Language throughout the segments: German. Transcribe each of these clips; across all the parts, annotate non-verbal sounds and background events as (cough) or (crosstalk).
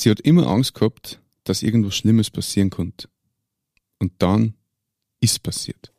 Sie hat immer Angst gehabt, dass irgendwas Schlimmes passieren konnte. Und dann ist passiert.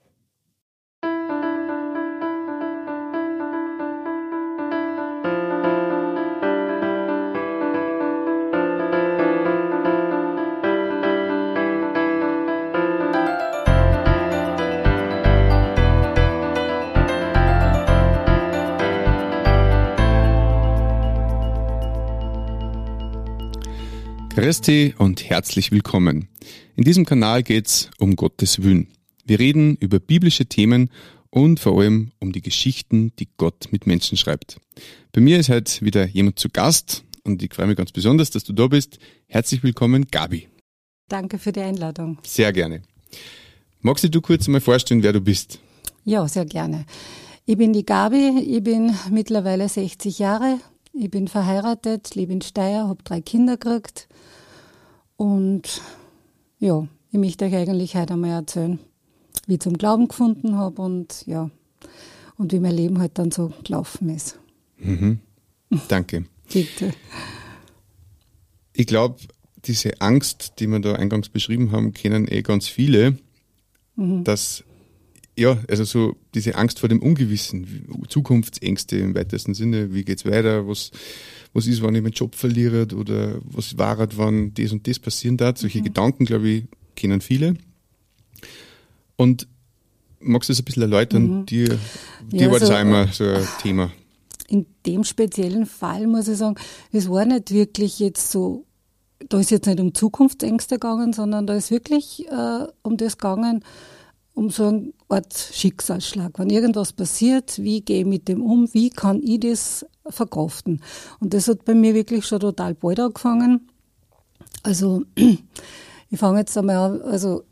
Christi und herzlich willkommen. In diesem Kanal geht's um Gottes Willen. Wir reden über biblische Themen und vor allem um die Geschichten, die Gott mit Menschen schreibt. Bei mir ist heute wieder jemand zu Gast und ich freue mich ganz besonders, dass du da bist. Herzlich willkommen, Gabi. Danke für die Einladung. Sehr gerne. Magst du kurz mal vorstellen, wer du bist? Ja, sehr gerne. Ich bin die Gabi, ich bin mittlerweile 60 Jahre, ich bin verheiratet, lebe in Steyr, habe drei Kinder gekriegt und ja, ich möchte euch eigentlich heute einmal erzählen, wie ich zum Glauben gefunden habe und ja, und wie mein Leben halt dann so gelaufen ist. Mhm. Danke. (laughs) Bitte. Ich glaube, diese Angst, die wir da eingangs beschrieben haben, kennen eh ganz viele, mhm. dass ja, also so diese Angst vor dem Ungewissen, Zukunftsängste im weitesten Sinne, wie geht's weiter, was, was ist, wenn ich meinen Job verliere oder was war, wenn das und das passieren darf. Solche mhm. Gedanken, glaube ich, kennen viele. Und magst du das ein bisschen erläutern? Mhm. Dir, dir ja, war das auch immer so ein Thema. In dem speziellen Fall muss ich sagen, es war nicht wirklich jetzt so, da ist jetzt nicht um Zukunftsängste gegangen, sondern da ist wirklich äh, um das gegangen, um so eine Art Schicksalsschlag. Wenn irgendwas passiert, wie gehe ich mit dem um, wie kann ich das verkraften? Und das hat bei mir wirklich schon total bald angefangen. Also, (clears throat) ich fange jetzt einmal an, also,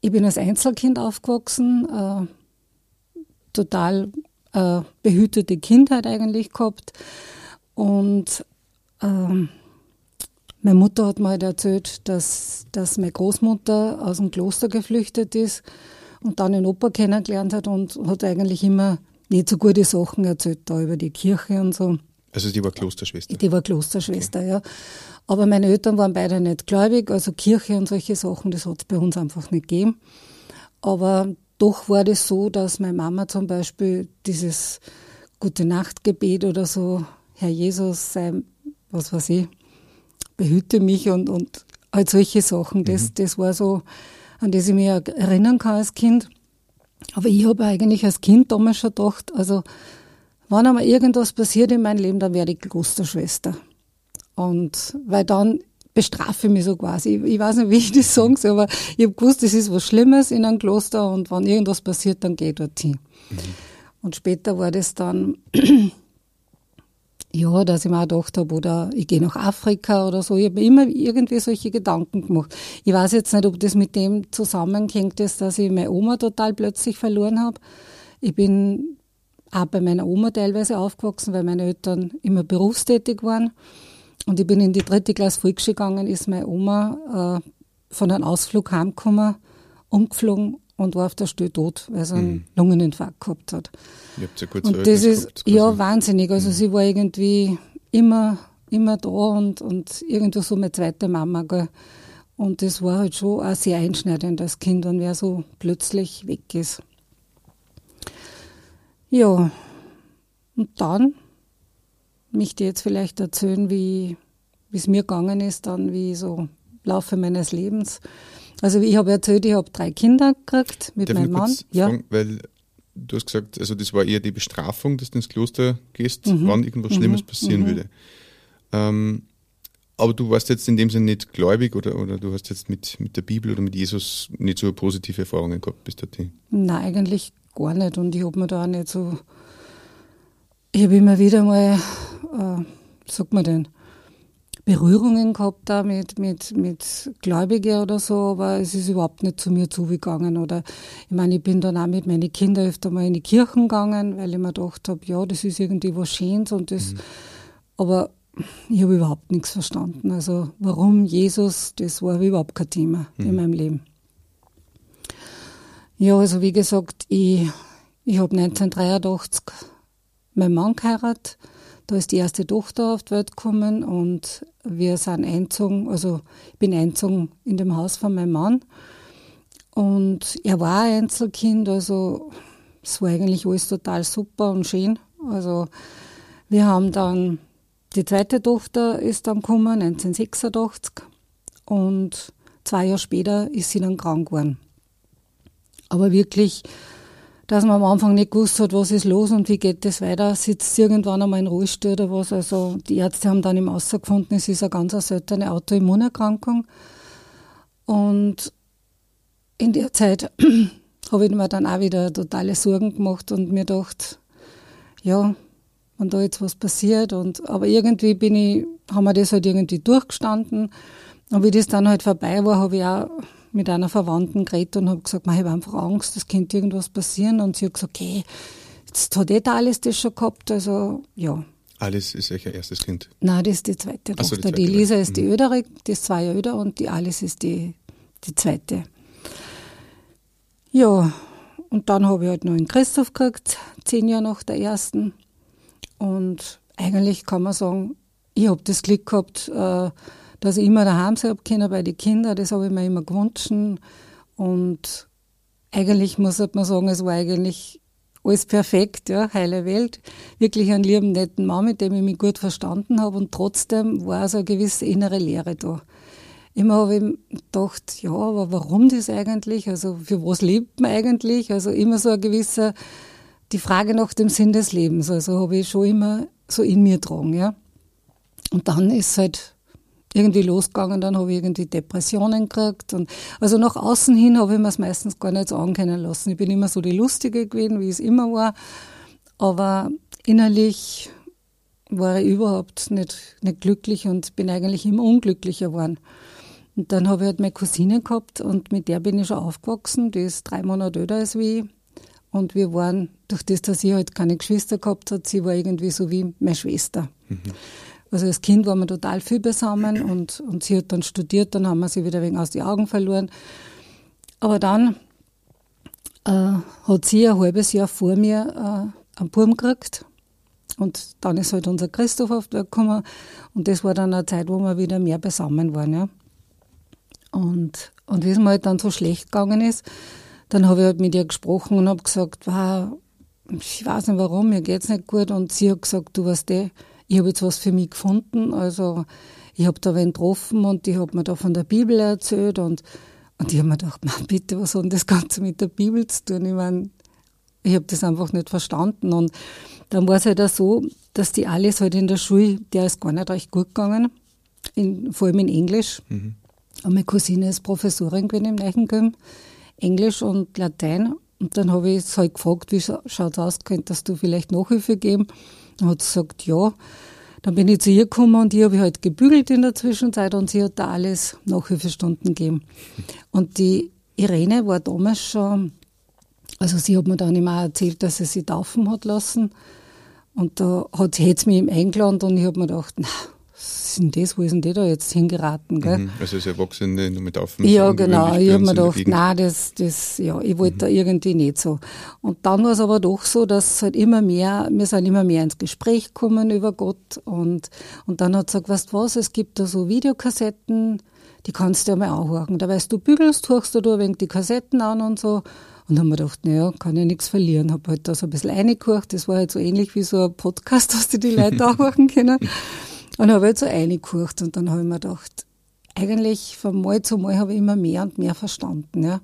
ich bin als Einzelkind aufgewachsen, äh, total äh, behütete Kindheit eigentlich gehabt. Und ähm, meine Mutter hat mir halt erzählt, dass, dass meine Großmutter aus dem Kloster geflüchtet ist und dann den Opa kennengelernt hat und hat eigentlich immer nicht so gute Sachen erzählt da über die Kirche und so. Also die war Klosterschwester? Die war Klosterschwester, okay. ja. Aber meine Eltern waren beide nicht gläubig, also Kirche und solche Sachen, das hat es bei uns einfach nicht gegeben. Aber doch war das so, dass meine Mama zum Beispiel dieses Gute Nachtgebet oder so, Herr Jesus, sei, was weiß ich, behüte mich und, und halt solche Sachen, das, mhm. das war so an das ich mich erinnern kann als Kind. Aber ich habe eigentlich als Kind damals schon gedacht, also wenn einmal irgendwas passiert in meinem Leben, dann werde ich Klosterschwester. Und weil dann bestrafe ich mich so quasi. Ich, ich weiß nicht, wie ich das sagen soll, aber ich habe gewusst, das ist was Schlimmes in einem Kloster und wenn irgendwas passiert, dann gehe ich dorthin. Mhm. Und später war das dann (clears throat) ja, dass ich mir auch gedacht habe, oder ich gehe nach Afrika oder so. Ich habe immer irgendwie solche Gedanken gemacht. Ich weiß jetzt nicht, ob das mit dem zusammenhängt, dass ich meine Oma total plötzlich verloren habe. Ich bin auch bei meiner Oma teilweise aufgewachsen, weil meine Eltern immer berufstätig waren. Und ich bin in die dritte Klasse Volksschule gegangen, ist meine Oma äh, von einem Ausflug heimgekommen, umgeflogen und war auf der Stelle tot, weil sie einen mhm. Lungeninfarkt gehabt hat. Ihr habt ja kurz und das ist ja wahnsinnig. Also mhm. sie war irgendwie immer, immer da und, und irgendwie so meine zweite Mama. Gell. Und das war halt schon auch sehr einschneidend als Kind, wenn wer so plötzlich weg ist. Ja, und dann möchte ich jetzt vielleicht erzählen, wie es mir gegangen ist, dann wie so im Laufe meines Lebens. Also ich habe erzählt, ich habe drei Kinder gekriegt mit Darf meinem Mann. ja. Fragen, weil du hast gesagt, also das war eher die Bestrafung, dass du ins Kloster gehst, mhm. wann irgendwas Schlimmes mhm. passieren mhm. würde. Ähm, aber du warst jetzt in dem Sinne nicht gläubig oder, oder du hast jetzt mit, mit der Bibel oder mit Jesus nicht so positive Erfahrungen gehabt bis dorthin? Nein, eigentlich gar nicht. Und ich habe mir da auch nicht so. Ich habe immer wieder mal, äh, sagt man denn, Berührungen gehabt da mit, mit, mit Gläubigen oder so, aber es ist überhaupt nicht zu mir zugegangen. Oder ich meine, ich bin dann auch mit meinen Kindern öfter mal in die Kirchen gegangen, weil ich mir gedacht habe, ja, das ist irgendwie was Schönes und das, mhm. aber ich habe überhaupt nichts verstanden. Also warum Jesus, das war überhaupt kein Thema mhm. in meinem Leben. Ja, also wie gesagt, ich, ich habe 1983 meinen Mann geheiratet da ist die erste Tochter auf die Welt gekommen und wir sind einzogen, also ich bin einzogen in dem Haus von meinem Mann. Und er war ein Einzelkind, also es war eigentlich alles total super und schön. Also wir haben dann, die zweite Tochter ist dann gekommen, 1986. Und zwei Jahre später ist sie dann krank geworden. Aber wirklich, dass man am Anfang nicht gewusst hat, was ist los und wie geht das weiter, sitzt irgendwann einmal in Ruhestuhl oder was. Also die Ärzte haben dann im Außer gefunden, es ist eine ganz seltene Autoimmunerkrankung. Und in der Zeit (clears throat) habe ich mir dann auch wieder totale Sorgen gemacht und mir gedacht, ja, wenn da jetzt was passiert. Und, aber irgendwie bin ich, haben wir das halt irgendwie durchgestanden. Und wie das dann halt vorbei war, habe ich auch mit einer Verwandten geredet und habe gesagt, ich habe einfach Angst, es könnte irgendwas passieren. Und sie hat gesagt, okay, jetzt hat eh alles das schon gehabt, also ja. Alice ist euer erstes Kind? Nein, das ist die zweite Tochter. So, die, zweite die Lisa ist die mhm. Ödere, die ist zwei Jahre öder und die Alice ist die, die zweite. Ja, und dann habe ich halt noch einen Christoph gekriegt, zehn Jahre nach der ersten. Und eigentlich kann man sagen, ich habe das Glück gehabt, äh, dass ich immer daheim sein können bei den Kindern. Das habe ich mir immer gewünscht. Und eigentlich muss man sagen, es war eigentlich alles perfekt, ja, heile Welt. Wirklich einen lieben, netten Mann, mit dem ich mich gut verstanden habe. Und trotzdem war so eine gewisse innere Leere da. Immer habe ich gedacht, ja, aber warum das eigentlich? Also für was lebt man eigentlich? Also immer so ein gewisser, die Frage nach dem Sinn des Lebens. Also habe ich schon immer so in mir getragen, ja. Und dann ist halt irgendwie losgegangen, dann habe ich irgendwie Depressionen gekriegt. Und also nach außen hin habe ich mir es meistens gar nicht so ankennen lassen. Ich bin immer so die Lustige gewesen, wie es immer war. Aber innerlich war ich überhaupt nicht, nicht glücklich und bin eigentlich immer unglücklicher geworden. Und dann habe ich halt meine Cousine gehabt und mit der bin ich schon aufgewachsen. Die ist drei Monate älter als ich. Und wir waren, durch das, dass sie halt keine Geschwister gehabt hat, sie war irgendwie so wie meine Schwester. Mhm. Also als Kind waren wir total viel beisammen und, und sie hat dann studiert, dann haben wir sie wieder wegen aus die Augen verloren. Aber dann äh, hat sie ein halbes Jahr vor mir äh, einen Burm gekriegt. Und dann ist halt unser Christoph auf der gekommen. Und das war dann eine Zeit, wo wir wieder mehr beisammen waren. Ja. Und, und wie es mir halt dann so schlecht gegangen ist, dann habe ich halt mit ihr gesprochen und habe gesagt, wow, ich weiß nicht warum, mir geht's nicht gut. Und sie hat gesagt, du weißt eh, ich habe jetzt was für mich gefunden. Also ich habe da wen getroffen und die hat mir da von der Bibel erzählt und, und ich habe mir gedacht, man, bitte, was hat denn das Ganze mit der Bibel zu tun? Ich meine, ich habe das einfach nicht verstanden. Und dann war es halt auch so, dass die alles halt in der Schule, der ist gar nicht recht gut gegangen, in, vor allem in Englisch. Mhm. Und meine Cousine ist Professorin gewesen im Leichengym, Englisch und Latein. Und dann habe ich es halt gefragt, wie schaut es aus, könntest du vielleicht Nachhilfe geben? Dann hat sie gesagt, ja. Dann bin ich zu ihr gekommen und ich habe halt gebügelt in der Zwischenzeit und sie hat da alles Nachhilfestunden gegeben. Und die Irene war damals schon, also sie hat mir dann immer erzählt, dass sie sich taufen hat lassen. Und da hat sie jetzt mich eingeladen und ich habe mir gedacht, na, denn das, wo ist denn die da jetzt hingeraten? Gell? Mhm, also als Erwachsene nur mit auf Ja, genau. Ich habe mir gedacht, nein, das, das, ja, ich wollte mhm. da irgendwie nicht so. Und dann war es aber doch so, dass halt immer mehr, wir sind immer mehr ins Gespräch gekommen über Gott und, und dann hat sie gesagt, weißt du was, es gibt da so Videokassetten, die kannst du ja mal anhören. Da weißt du, bügelst, hörst du da ein wenig die Kassetten an und so. Und dann haben wir gedacht, naja, kann ja nichts verlieren. Habe halt da so ein bisschen reingehört. Das war halt so ähnlich wie so ein Podcast, (laughs) dass die die Leute anhören können. (laughs) Und habe halt so reingehört und dann habe ich mir gedacht, eigentlich von Mal zu Mal habe ich immer mehr und mehr verstanden. Ja.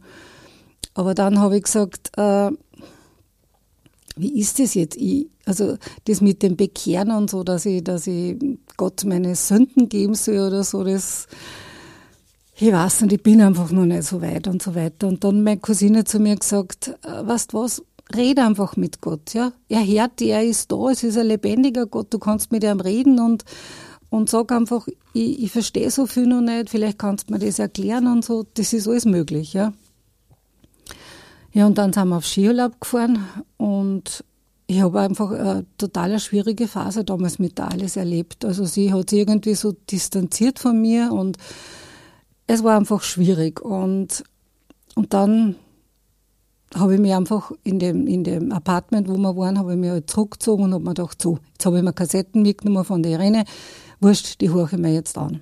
Aber dann habe ich gesagt, äh, wie ist das jetzt? Ich, also das mit dem Bekehren und so, dass ich, dass ich Gott meine Sünden geben soll oder so, das, ich weiß nicht, ich bin einfach noch nicht so weit und so weiter. Und dann meine Cousine zu mir gesagt, äh, weißt du was, red einfach mit Gott, ja. Er hört dich, er ist da, es ist ein lebendiger Gott, du kannst mit ihm reden und, und sag einfach, ich, ich verstehe so viel noch nicht, vielleicht kannst du mir das erklären und so, das ist alles möglich, ja. Ja, und dann sind wir auf Skiurlaub gefahren und ich habe einfach eine total schwierige Phase damals mit der Alice erlebt. Also sie hat sich irgendwie so distanziert von mir und es war einfach schwierig. Und, und dann habe ich mich einfach in dem, in dem Apartment, wo wir waren, habe ich mich halt zurückgezogen und habe mir gedacht, so, jetzt habe ich mir Kassetten mitgenommen von der Irene, wurscht, die höre ich mir jetzt an.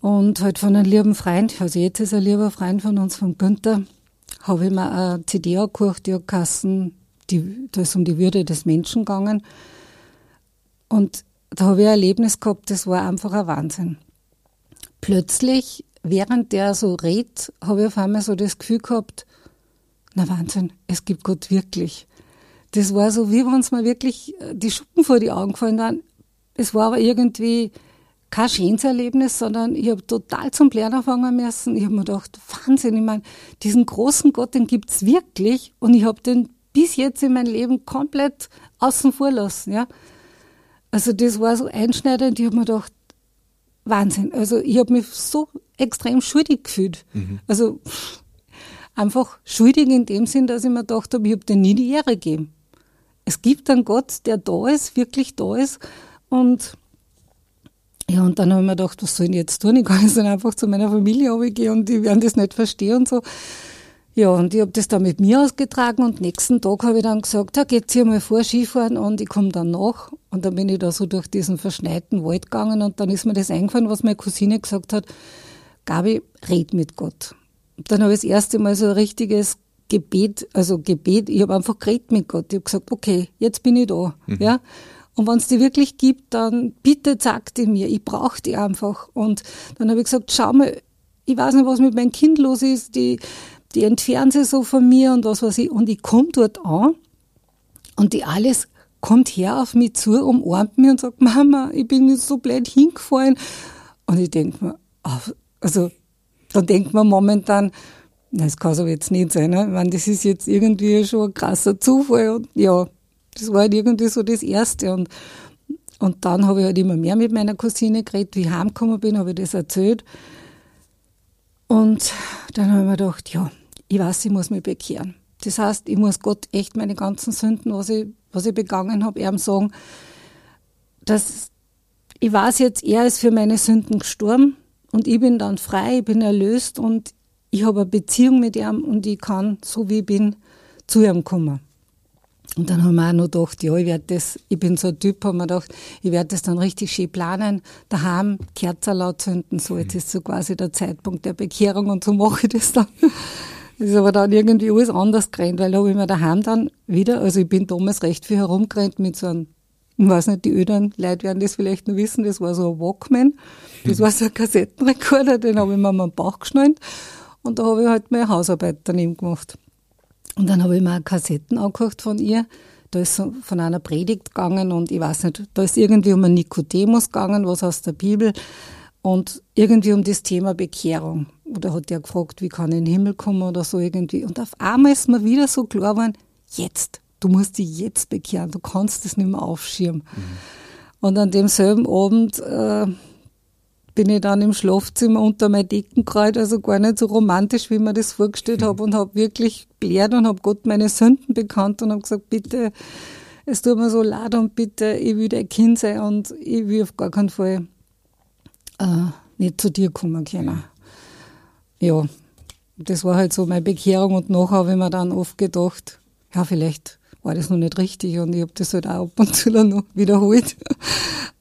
Und halt von einem lieben Freund, also jetzt ist ein lieber Freund von uns, von Günther, habe ich mir eine CD angehört, die Kassen, die, da ist um die Würde des Menschen gegangen. Und da habe ich ein Erlebnis gehabt, das war einfach ein Wahnsinn. Plötzlich, während der so redet, habe ich auf einmal so das Gefühl gehabt, na Wahnsinn, es gibt Gott wirklich. Das war so, wie wenn es mir wirklich die Schuppen vor die Augen gefallen waren. Es war aber irgendwie kein schönes Erlebnis, sondern ich habe total zum Lernen anfangen müssen. Ich habe mir gedacht, Wahnsinn, ich meine, diesen großen Gott, den gibt's wirklich und ich habe den bis jetzt in meinem Leben komplett außen vor lassen. Ja? Also das war so einschneidend, ich habe mir gedacht, Wahnsinn. Also ich habe mich so extrem schuldig gefühlt. Mhm. Also einfach schuldig in dem Sinn, dass ich mir gedacht habe, ich habe dir nie die Ehre gegeben. Es gibt einen Gott, der da ist, wirklich da ist und ja, und dann habe ich mir gedacht, was soll ich jetzt tun? Ich kann jetzt dann einfach zu meiner Familie runtergehen und die werden das nicht verstehen und so. Ja, und ich habe das dann mit mir ausgetragen und nächsten Tag habe ich dann gesagt, ja, geht's hier mal vor Skifahren und ich komme dann nach. Und dann bin ich da so durch diesen verschneiten Wald gegangen und dann ist mir das eingefallen, was meine Cousine gesagt hat, Gabi, red mit Gott. Dann habe ich das erste Mal so ein richtiges Gebet, also Gebet, ich habe einfach geredet mit Gott. Ich habe gesagt, okay, jetzt bin ich da. Mhm. Ja. Und wenn es die wirklich gibt, dann bitte sag die mir, ich brauche die einfach. Und dann habe ich gesagt, schau mal, ich weiß nicht, was mit meinem Kind los ist, die, die entfernen sich so von mir und was weiß ich. Und ich komme dort an und die alles kommt her auf mich zu, umarmt mich und sagt, Mama, ich bin jetzt so blöd hingefallen. Und ich denke mir, also, dann denkt man momentan, das kann so jetzt nicht sein. Ne? Ich meine, das ist jetzt irgendwie schon ein krasser Zufall. Und ja, das war halt irgendwie so das Erste. Und, und dann habe ich halt immer mehr mit meiner Cousine geredet. Wie ich heimgekommen bin, habe ich das erzählt. Und dann habe ich mir gedacht, ja, ich weiß, ich muss mich bekehren. Das heißt, ich muss Gott echt meine ganzen Sünden, was ich, was ich begangen habe, ihm sagen, dass ich weiß jetzt, er ist für meine Sünden gestorben und ich bin dann frei, ich bin erlöst und ich habe eine Beziehung mit ihm und ich kann, so wie ich bin, zu ihm kommen. Und dann haben wir auch noch gedacht, ja, ich werde das, ich bin so ein Typ, haben wir gedacht, ich werde das dann richtig schön planen, daheim Kerzen laut zünden, so, jetzt ist so quasi der Zeitpunkt der Bekehrung und so mache ich das dann. Das (laughs) ist aber dann irgendwie alles anders gerannt, weil da habe ich mir daheim dann wieder, also ich bin damals recht viel herumgerannt mit so einem, ich weiß nicht, die ödern Leute werden das vielleicht noch wissen, das war so ein Walkman, das war so ein Kassettenrekorder, den habe ich mir am Bauch geschnallt und da habe ich halt meine Hausarbeit daneben gemacht. Und dann habe ich mir Kassetten angehört von ihr. Da ist von einer Predigt gegangen und ich weiß nicht, da ist irgendwie um einen Nikodemus gegangen, was aus der Bibel und irgendwie um das Thema Bekehrung. Oder hat er gefragt, wie kann ich in den Himmel kommen oder so irgendwie. Und auf einmal ist mir wieder so klar geworden, jetzt, du musst dich jetzt bekehren, du kannst das nicht mehr aufschirmen. Mhm. Und an demselben Abend äh, bin ich dann im Schlafzimmer unter mein Deckenkreuz, also gar nicht so romantisch, wie mir das vorgestellt habe und habe wirklich blärt und habe Gott meine Sünden bekannt und habe gesagt, bitte, es tut mir so leid und bitte, ich will dein Kind sein und ich will auf gar keinen Fall äh, nicht zu dir kommen können. Ja, das war halt so meine Bekehrung und nachher habe ich mir dann oft gedacht, ja, vielleicht war das noch nicht richtig und ich habe das halt auch ab und zu noch wiederholt.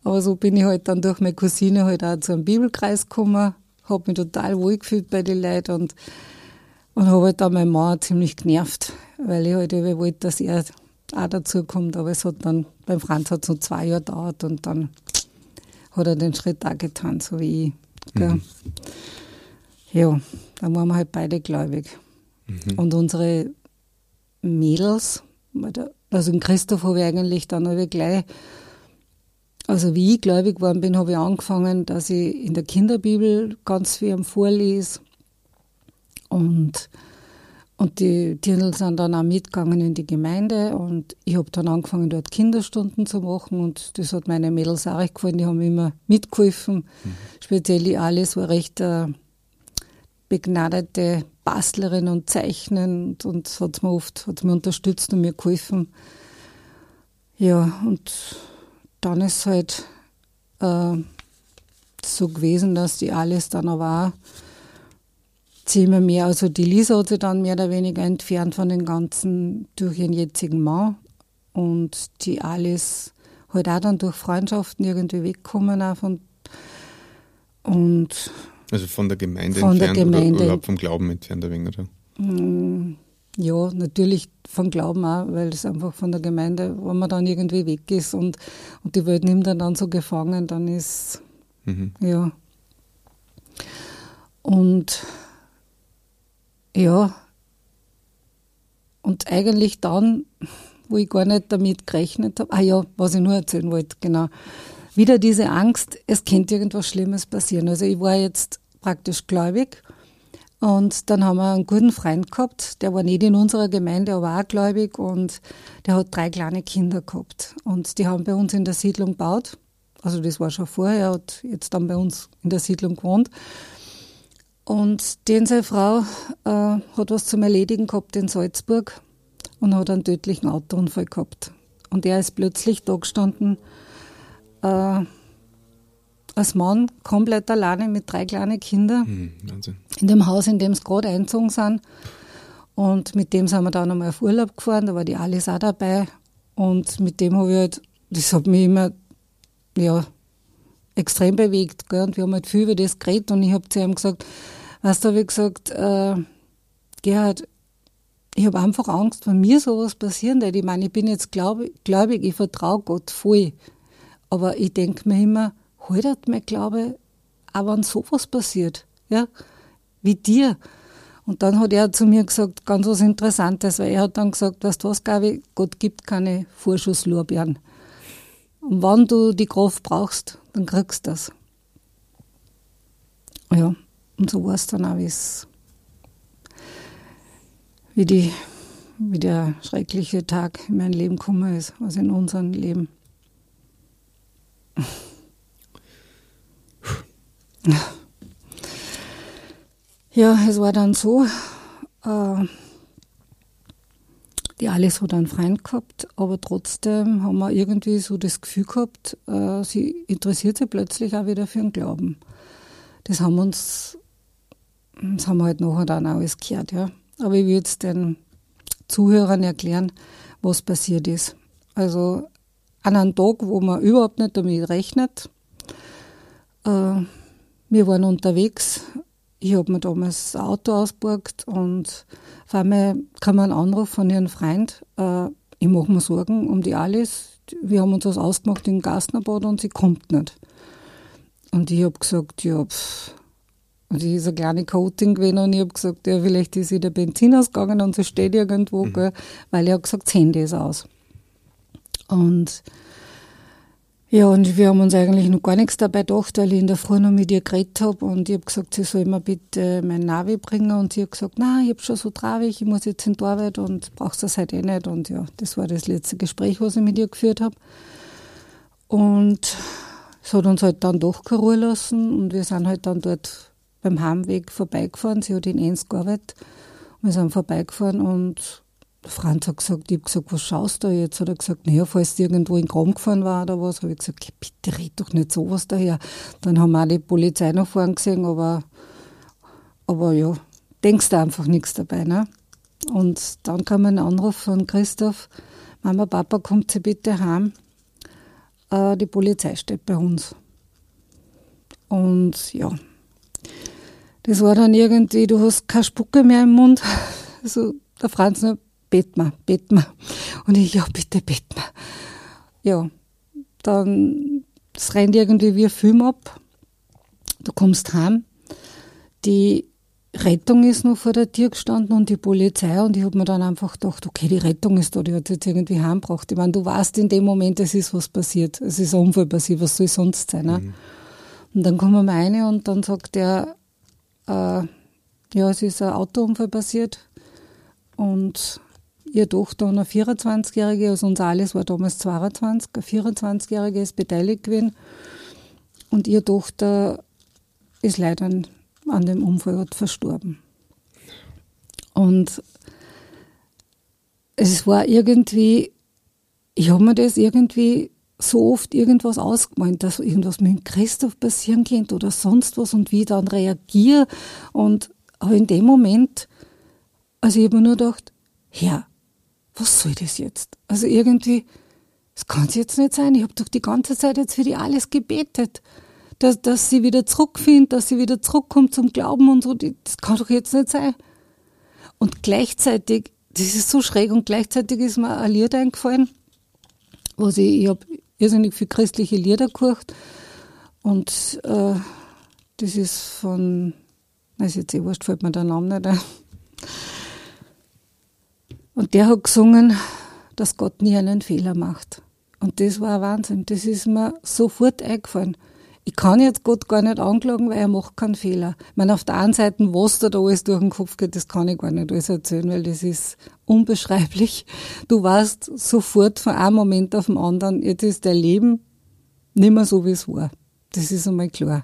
Aber so bin ich halt dann durch meine Cousine halt auch zu einem Bibelkreis gekommen, habe mich total wohl gefühlt bei den Leuten und, und habe halt dann meinen Mann ziemlich genervt, weil ich halt eben wollte, dass er auch dazu kommt. Aber es hat dann, beim Franz hat es noch zwei Jahre gedauert und dann hat er den Schritt auch getan, so wie ich. Mhm. Ja, dann waren wir halt beide gläubig. Mhm. Und unsere Mädels, also in Christoph habe ich eigentlich dann habe ich gleich also wie ich gläubig geworden bin, habe ich angefangen, dass ich in der Kinderbibel ganz viel am Vorlese. Und, und die Dirndl sind dann auch mitgegangen in die Gemeinde und ich habe dann angefangen, dort Kinderstunden zu machen und das hat meine Mädels auch recht gefallen, die haben immer mitgeholfen. Mhm. Speziell die Alice war recht äh, begnadete Bastlerin und Zeichnen und, und hat mir oft hat mir unterstützt und mir geholfen. Ja, und dann ist halt äh, so gewesen, dass die alles dann aber auch immer mehr, also die Lisa hat sich dann mehr oder weniger entfernt von den Ganzen durch ihren jetzigen Mann und die Alice halt auch dann durch Freundschaften irgendwie weggekommen auch und also von der Gemeinde von entfernt der Gemeinde. oder überhaupt vom Glauben entfernt ein wenig, oder? Mm, ja, natürlich vom Glauben auch, weil es einfach von der Gemeinde, wenn man dann irgendwie weg ist und, und die Welt nimmt dann, dann so gefangen, dann ist, Mhm. ja. Und ja, und eigentlich dann, wo ich gar nicht damit gerechnet habe, ah ja, was ich nur erzählen wollte, genau, wieder diese Angst, es könnte irgendwas Schlimmes passieren. Also ich war jetzt praktisch gläubig und dann haben wir einen guten Freund gehabt, der war nicht in unserer Gemeinde, aber auch gläubig und der hat drei kleine Kinder gehabt und die haben bei uns in der Siedlung gebaut. Also das war schon vorher, er hat jetzt dann bei uns in der Siedlung gewohnt. Und den seine Frau äh, hat was zum Erledigen gehabt in Salzburg und hat einen tödlichen Autounfall gehabt. Und er ist plötzlich da gestanden, äh, als Mann, komplett alleine mit drei kleinen Kindern. Wahnsinn. in dem Haus, in dem sie gerade eingezogen sind. Und mit dem sind wir dann einmal auf Urlaub gefahren, da war die Alice auch dabei. Und mit dem habe ich halt, das hat mich immer, ja, extrem bewegt. Gell? Und wir haben halt viel über das geredet und ich habe zu ihm gesagt, weißt du, habe ich gesagt, äh, Gerhard, ich habe einfach Angst, wenn mir sowas passieren wird. Ich meine, ich bin jetzt gläubig, ich vertraue Gott voll. Aber ich denke mir immer, haltet mein Glaube, auch wenn sowas passiert, ja, wie dir. Und dann hat er zu mir gesagt, ganz was Interessantes, weil er hat dann gesagt, weißt du was, Gabi, Gott gibt keine Vorschusslorbeeren. Und wenn du die Kraft brauchst, dann kriegst du das. Ja, und so war es dann auch, wie, die, wie der schreckliche Tag in mein Leben gekommen ist, also in unserem Leben. Ja, es war dann so, äh, die Alice hat einen Freund gehabt, aber trotzdem haben wir irgendwie so das Gefühl gehabt, äh, sie interessiert sich plötzlich auch wieder für den Glauben. Das haben wir uns, das haben wir halt nachher dann auch alles gehört, ja. Aber ich will jetzt den Zuhörern erklären, was passiert ist. Also an einem Tag, wo man überhaupt nicht damit rechnet, äh, wir waren unterwegs. Ich habe mir damals ein Auto ausgeborgt und auf einmal kam ein Anruf von ihrem Freund, äh, ich mache mir Sorgen um die Alice. Wir haben uns was ausgemacht im Gastnerbad und sie kommt nicht. Und ich habe gesagt, ja, pff. Und die ist eine kleine Coating gewesen und ich habe gesagt, ja, vielleicht ist ihr der Benzin ausgegangen und sie steht irgendwo, gell, weil ich habe gesagt, das Handy ist aus. Und ja, und wir haben uns eigentlich noch gar nichts dabei gedacht, weil ich in der Früh noch mit ihr geredet habe und ich habe gesagt, sie soll mir bitte mein Navi bringen und sie hat gesagt, nein, ich habe schon so traurig, ich muss jetzt in die Arbeit und brauchst das halt eh nicht und ja, das war das letzte Gespräch, was ich mit ihr geführt habe. Und es hat uns halt dann doch keine Ruhe lassen und wir sind halt dann dort beim Heimweg vorbeigefahren. Sie hat in Enns gearbeitet. Wir sind vorbeigefahren und Franz hat gesagt, ich habe gesagt, was schaust du jetzt? Hat er gesagt, naja, falls du irgendwo in Kram gefahren war oder was, habe ich gesagt, bitte red doch nicht sowas daher. Dann haben wir auch die Polizei noch fahren gesehen, aber, aber ja, denkst du einfach nichts dabei. Ne? Und dann kam ein Anruf von Christoph, Mama, Papa, kommt sie bitte heim. Äh, die Polizei steht bei uns. Und ja, das war dann irgendwie, du hast keine Spucke mehr im Mund. (laughs) Also der Franz nur, bet mal, bet mal. Und ich, ja, bitte, bet mal. Ja, dann, es rennt irgendwie wie ein Film ab. Du kommst heim. Die Rettung ist noch vor der Tür gestanden und die Polizei und ich habe mir dann einfach gedacht, okay, die Rettung ist da, die hat jetzt irgendwie heimgebracht. Ich meine, du weißt in dem Moment, es ist was passiert. Es ist ein Unfall passiert, was soll sonst sein? Ne? Und dann kommen wir rein und dann sagt er, äh, ja, es ist ein Autounfall passiert und ihre Tochter und eine 24-Jährige, also uns alles war damals 22, eine 24-Jährige ist beteiligt gewesen und ihre Tochter ist leider an, dem Unfall hat verstorben. Und es war irgendwie, ich habe mir das irgendwie so oft irgendwas ausgemalt, dass irgendwas mit Christoph passieren könnte oder sonst was und wie ich dann reagiere und aber in dem Moment, also ich habe mir nur gedacht, Herr, was soll das jetzt? Also irgendwie, das kann es jetzt nicht sein. Ich habe doch die ganze Zeit jetzt für die alles gebetet, dass, dass sie wieder zurückfindet, dass sie wieder zurückkommt zum Glauben und so. Das kann doch jetzt nicht sein. Und gleichzeitig, das ist so schräg, und gleichzeitig ist mir ein Lied eingefallen, was ich, ich habe irrsinnig viel christliche Lieder gehört. Und äh, das ist von, weiß jetzt eh wurscht, fällt mir der Name nicht ein. Und der hat gesungen, dass Gott nie einen Fehler macht. Und das war ein Wahnsinn. Das ist mir sofort eingefallen. Ich kann jetzt Gott gar nicht anklagen, weil er macht keinen Fehler. Ich meine, auf der einen Seite, was da, da alles durch den Kopf geht, das kann ich gar nicht alles erzählen, weil das ist unbeschreiblich. Du weißt sofort von einem Moment auf den anderen, jetzt ist dein Leben nicht mehr so, wie es war. Das ist einmal klar.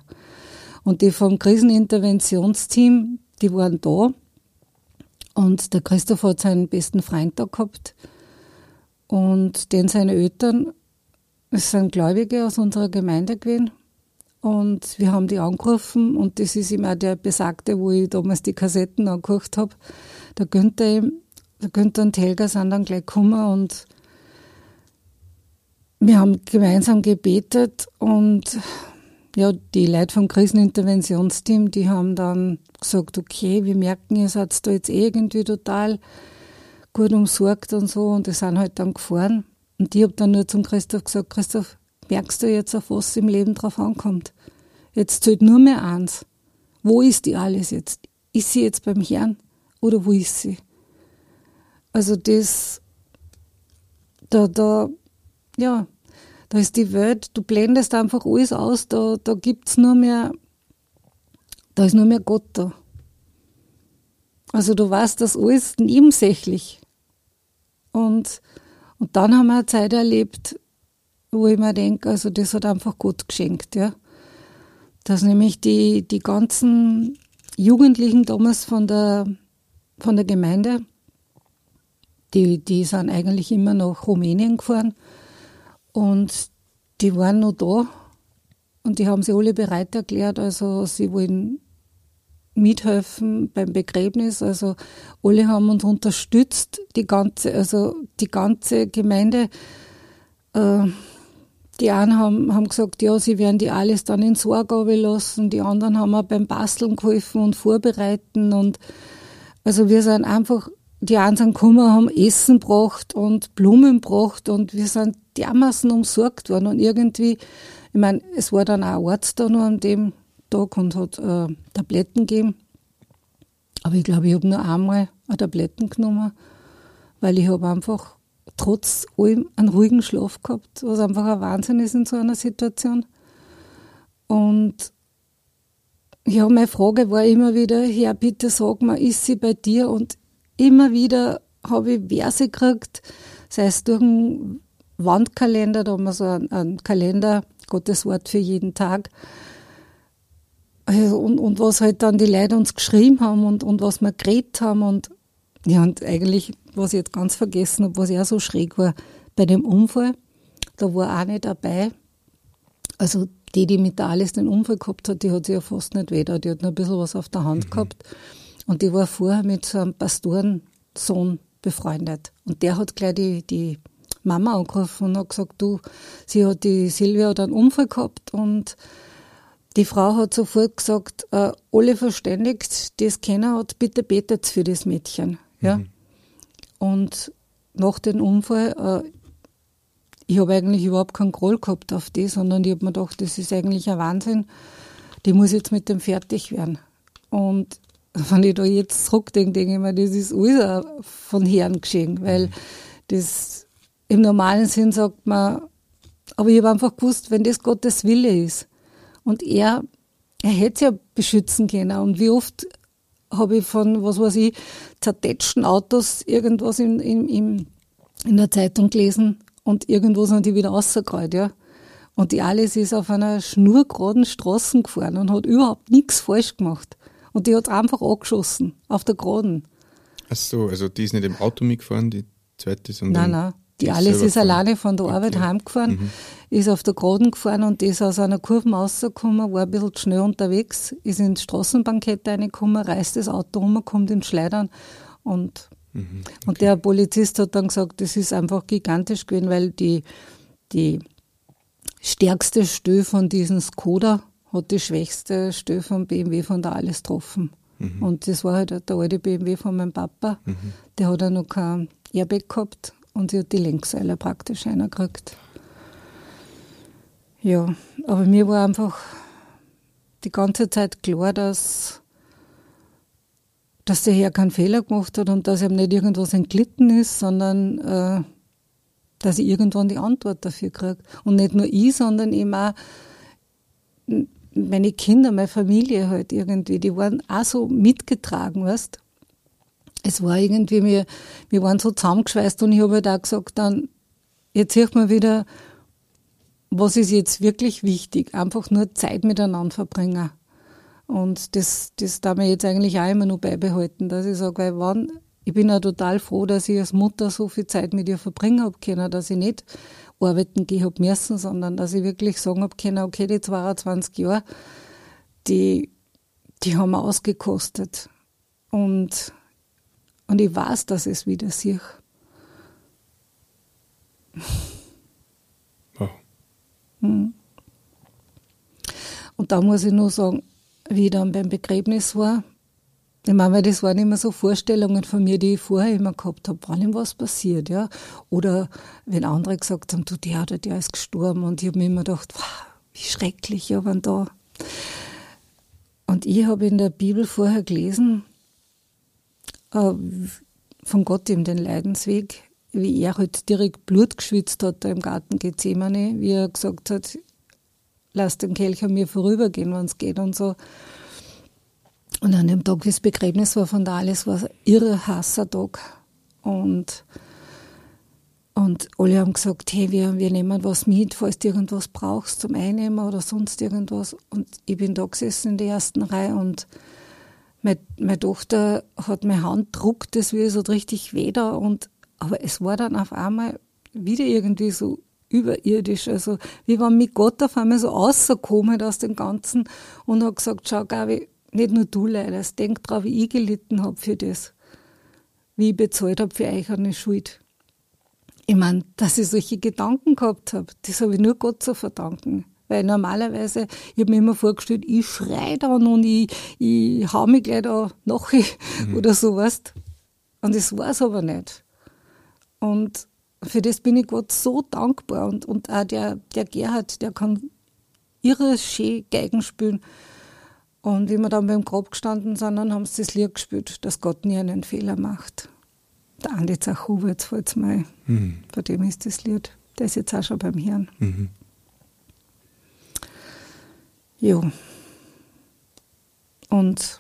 Und die vom Kriseninterventionsteam, die waren da. Und der Christoph hat seinen besten Freund da gehabt. Und den seine Eltern, es sind Gläubige aus unserer Gemeinde gewesen. Und wir haben die angerufen und das ist immer der Besagte, wo ich damals die Kassetten angehört habe. Der Günther, der Günther und Helga sind dann gleich gekommen und wir haben gemeinsam gebetet und ja, die Leute vom Kriseninterventionsteam, die haben dann gesagt, okay, wir merken, ihr seid da jetzt eh irgendwie total gut umsorgt und so und die sind halt dann gefahren. Und ich habe dann nur zum Christoph gesagt, Christoph, merkst du jetzt, auf was im Leben drauf ankommt? Jetzt zählt nur mehr eins. Wo ist die alles jetzt? Ist sie jetzt beim Herrn oder wo ist sie? Also das, da, da, ja, da ist die Welt, du blendest einfach alles aus, da, da es nur mehr, da ist nur mehr Gott da. Also du weißt das alles nebensächlich. Und, und dann haben wir eine Zeit erlebt, wo ich mir denke, also das hat einfach Gott geschenkt, ja. Dass nämlich die, die ganzen Jugendlichen damals von der, von der Gemeinde, die, die sind eigentlich immer nach Rumänien gefahren und die waren noch da und die haben sich alle bereit erklärt. Also sie wollen mithelfen beim Begräbnis. Also alle haben uns unterstützt, die ganze, also die ganze Gemeinde. Äh, die einen haben, haben gesagt, ja, sie werden die alles dann in Sorge lassen. Die anderen haben auch beim Basteln geholfen und vorbereiten. Und also wir sind einfach die sind gekommen, haben Essen gebracht und Blumen gebracht und wir sind dermaßen umsorgt worden und irgendwie, ich meine, es war dann auch ein Arzt da nur an dem Tag und hat äh, Tabletten gegeben. Aber ich glaube, ich habe nur einmal eine Tabletten genommen, weil ich habe einfach trotz allem einen ruhigen Schlaf gehabt, was einfach ein Wahnsinn ist in so einer Situation. Und ja, meine Frage war immer wieder, Herr, bitte sag mir, ist sie bei dir? Und immer wieder habe ich Verse gekriegt, sei es durch einen Wandkalender, da haben wir so einen, einen Kalender, Gottes Wort für jeden Tag. Also, und, und was halt dann die Leute uns geschrieben haben und, und was wir geredet haben und ja, und eigentlich, was ich jetzt ganz vergessen habe, was ja so schräg war, bei dem Unfall, da war eine dabei, also die, die mit der Alice den Unfall gehabt hat, die hat sich ja fast nicht weh, die hat nur ein bisschen was auf der Hand mhm. gehabt. Und die war vorher mit so einem Pastorensohn befreundet. Und der hat gleich die, die Mama angerufen und hat gesagt, du, sie hat die Silvia hat einen Unfall gehabt und die Frau hat sofort gesagt, äh, alle verständigt, die es kennen hat, bitte betet für das Mädchen. Ja. Mhm. Und nach dem Unfall, äh, ich habe eigentlich überhaupt keinen Groll gehabt auf die, sondern ich habe mir gedacht, das ist eigentlich ein Wahnsinn, die muss jetzt mit dem fertig werden. Und (laughs) wenn ich da jetzt zurückdenke, denke ich mir, das ist alles von Herrn geschehen, weil das im normalen Sinn sagt man, aber ich habe einfach gewusst, wenn das Gottes Wille ist und er, er hätte ja beschützen können und wie oft habe ich von, was weiß ich, zertätschten Autos irgendwas in, in, in, in der Zeitung gelesen und irgendwo sind die wieder rausgekreuzt, ja. Und die Alice ist auf einer schnurgeraden Straße gefahren und hat überhaupt nichts falsch gemacht. Und die hat einfach angeschossen, auf der Geraden. Ach so, also die ist nicht im Auto mitgefahren, die zweite, sondern. Nein, nein, die alles ist alleine von der Arbeit okay. heimgefahren, mhm. ist auf der Groden gefahren und ist aus einer Kurve rausgekommen, war ein bisschen schnell unterwegs, ist ins Straßenbankett reingekommen, reißt das Auto um, kommt ins Schleudern und, mhm. okay. und der Polizist hat dann gesagt, das ist einfach gigantisch gewesen, weil die, die stärkste Stö von diesem Skoda hat die schwächste Stö von BMW von der alles getroffen. Mhm. Und das war halt der alte BMW von meinem Papa. Mhm. Der hat ja noch kein Airbag gehabt und sie hat die Lenksäule praktisch gekriegt. Ja, aber mir war einfach die ganze Zeit klar, dass, dass der Herr keinen Fehler gemacht hat und dass ihm nicht irgendwas entglitten ist, sondern äh, dass ich irgendwann die Antwort dafür kriege. Und nicht nur ich, sondern eben auch meine Kinder, meine Familie halt irgendwie, die waren auch so mitgetragen, weißt Es war irgendwie, wir, wir waren so zusammengeschweißt und ich habe halt auch gesagt, dann, jetzt sieht man wieder, was ist jetzt wirklich wichtig? Einfach nur Zeit miteinander verbringen. Und das, das darf mir jetzt eigentlich auch immer noch beibehalten, dass ich sage, weil wann, ich bin ja total froh, dass ich als Mutter so viel Zeit mit ihr verbringen habe können, dass ich nicht arbeiten gehen habe müssen, sondern dass ich wirklich sagen habe können, okay, die 22 Jahre, die, die haben ausgekostet. Und, und ich weiß, dass es wieder sich. Wow. Hm. Und da muss ich nur sagen, wie ich dann beim Begräbnis war, ich meine, das waren immer so Vorstellungen von mir, die ich vorher immer gehabt habe, wann ihm was passiert, ja. Oder wenn andere gesagt haben, du, der oder der ist gestorben und ich habe mir immer gedacht, wow, wie schrecklich, ja, wenn da. Und ich habe in der Bibel vorher gelesen, äh, von Gott ihm den Leidensweg, wie er halt direkt Blut geschwitzt hat da im Garten Gethsemane, wie er gesagt hat, lass den Kelch an mir vorübergehen, wenn es geht und so. Und an dem Tag, das Begräbnis war von der Alice, war ein irre heißer Tag. Und, und alle haben gesagt, hey, wir, wir nehmen was mit, falls du irgendwas brauchst zum Einnehmen oder sonst irgendwas. Und ich bin da gesessen in der ersten Reihe und meine, meine Tochter hat meine Hand druckt, das wie so richtig weh da. Und, aber es war dann auf einmal wieder irgendwie so überirdisch. Also, wie wenn mich Gott auf einmal so rausgekommen aus dem Ganzen und hat gesagt, schau, Gabi, nicht nur du leidest, denk drauf, wie ich gelitten habe für das. Wie ich bezahlt habe für euch eine Schuld. Ich meine, dass ich solche Gedanken gehabt habe, das habe ich nur Gott zu verdanken. Weil normalerweise, ich habe mir immer vorgestellt, ich schreie dann und ich, ich hau mich gleich da nach mhm. oder sowas. Und das war es aber nicht. Und für das bin ich Gott so dankbar. Und, und auch der, der Gerhard, der kann irre schön Geigen spielen. Und wie wir dann beim Grab gestanden sind, dann haben sie das Lied gespielt, dass Gott nie einen Fehler macht. Der Andi Zachuber, jetzt fällt es mal, mhm. bei dem ist das Lied. Der ist jetzt auch schon beim Hirn. Mhm. Jo. Und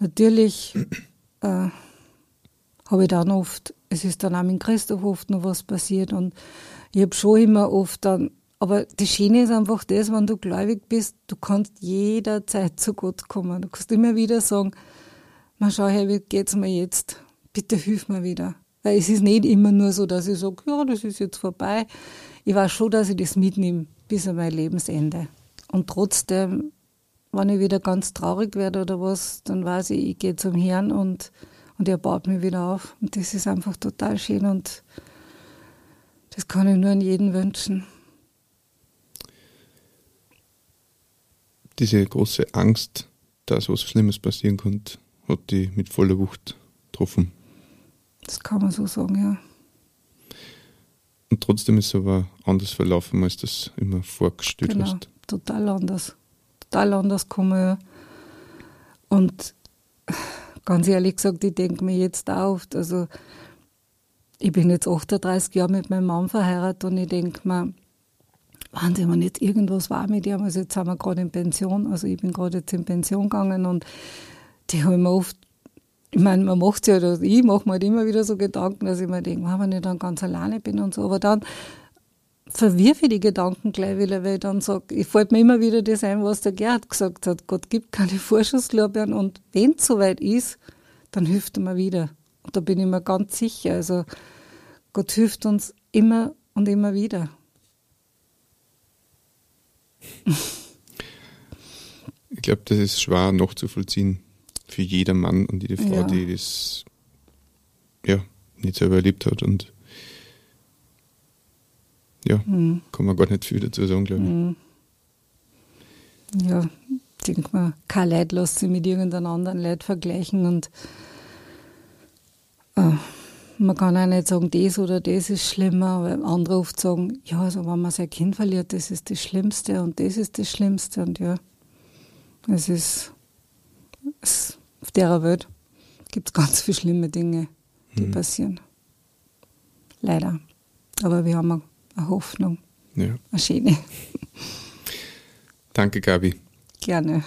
natürlich äh, habe ich dann oft, es ist dann auch mit Christoph oft noch was passiert und ich habe schon immer oft dann aber das Schöne ist einfach das, wenn du gläubig bist, du kannst jederzeit zu Gott kommen. Du kannst immer wieder sagen, mal schau her, wie geht's mir jetzt? Bitte hilf mir wieder. Weil es ist nicht immer nur so, dass ich sage, ja, das ist jetzt vorbei. Ich weiß schon, dass ich das mitnehme bis an mein Lebensende. Und trotzdem, wenn ich wieder ganz traurig werde oder was, dann weiß ich, ich gehe zum Herrn und, und er baut mich wieder auf. Und das ist einfach total schön und das kann ich nur an jeden wünschen. Diese große Angst, dass was Schlimmes passieren könnte, hat die mit voller Wucht getroffen. Das kann man so sagen, ja. Und trotzdem ist es aber anders verlaufen, als das immer vorgestellt genau, hast. Total anders. Total anders komme Und ganz ehrlich gesagt, ich denke mir jetzt auch oft, also ich bin jetzt 38 Jahre mit meinem Mann verheiratet und ich denke mir, Wahnsinn, wenn jetzt irgendwas war mit ihm, also jetzt sind wir gerade in Pension, also ich bin gerade jetzt in Pension gegangen und die haben mir oft, ich meine, man macht ja, oder ich mache mir halt immer wieder so Gedanken, dass ich mir denke, wenn ich dann ganz alleine bin und so, aber dann verwirfe ich die Gedanken gleich wieder, weil ich dann sage, ich fällt mir immer wieder das ein, was der Gerhard gesagt hat, Gott gibt keine Vorschusslorbeeren und wenn es soweit ist, dann hilft er mir wieder. Und da bin ich mir ganz sicher, also Gott hilft uns immer und immer wieder. Ich glaube, das ist schwer nachzuvollziehen für jeder Mann und jede Frau, ja. die das ja, nicht selber erlebt hat. Und ja, mhm. kann man gar nicht viel dazu sagen, glaube ich. Mhm. Ja, ich denke mal, kein Leid lässt sich mit irgendeinem anderen Leid vergleichen und äh, man kann auch nicht sagen, das oder das ist schlimmer, weil andere oft sagen, ja, also wenn man sein Kind verliert, das ist das Schlimmste und das ist das Schlimmste und ja, es ist, es, auf der Welt gibt es (laughs) ganz viele schlimme Dinge, die mhm. passieren. Leider. Aber wir haben eine Hoffnung. Ja. Eine schöne. Danke, Gabi. Gerne.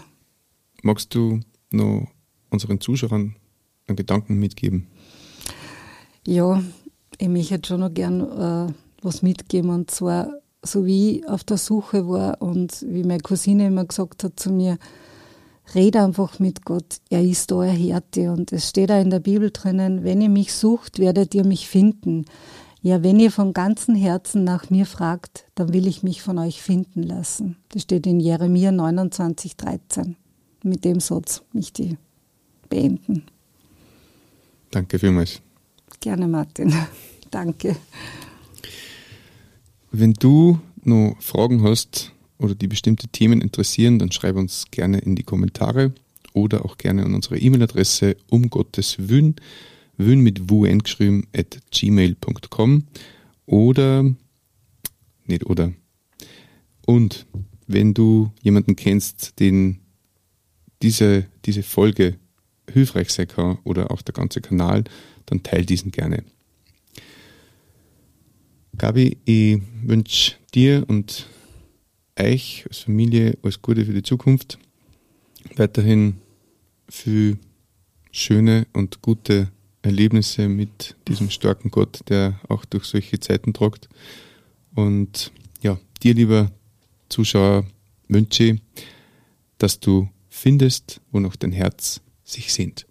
Magst du noch unseren Zuschauern einen Gedanken mitgeben? Ja, ich möchte schon noch gern äh, was mitgeben. Und zwar, so wie ich auf der Suche war und wie meine Cousine immer gesagt hat zu mir, red einfach mit Gott. Er ist da, er Härte. Und es steht auch in der Bibel drinnen, wenn ihr mich sucht, werdet ihr mich finden. Ja, wenn ihr von ganzem Herzen nach mir fragt, dann will ich mich von euch finden lassen. Das steht in Jeremia 29, 13. Mit dem Satz möchte ich beenden. Danke vielmals. Gerne, Martin. (laughs) Danke. Wenn du noch Fragen hast oder die bestimmte Themen interessieren, dann schreib uns gerne in die Kommentare oder auch gerne an unsere E-Mail-Adresse um Gottes Willen, Willen mit wun geschrieben, at gmail.com oder, nicht oder. Und wenn du jemanden kennst, den diese, diese Folge hilfreich sein kann oder auch der ganze Kanal, dann teil diesen gerne. Gabi, ich wünsche dir und euch als Familie alles Gute für die Zukunft. Weiterhin viel schöne und gute Erlebnisse mit diesem starken Gott, der auch durch solche Zeiten tragt. Und ja, dir, lieber Zuschauer, wünsche ich, dass du findest, wo noch dein Herz sich sehnt.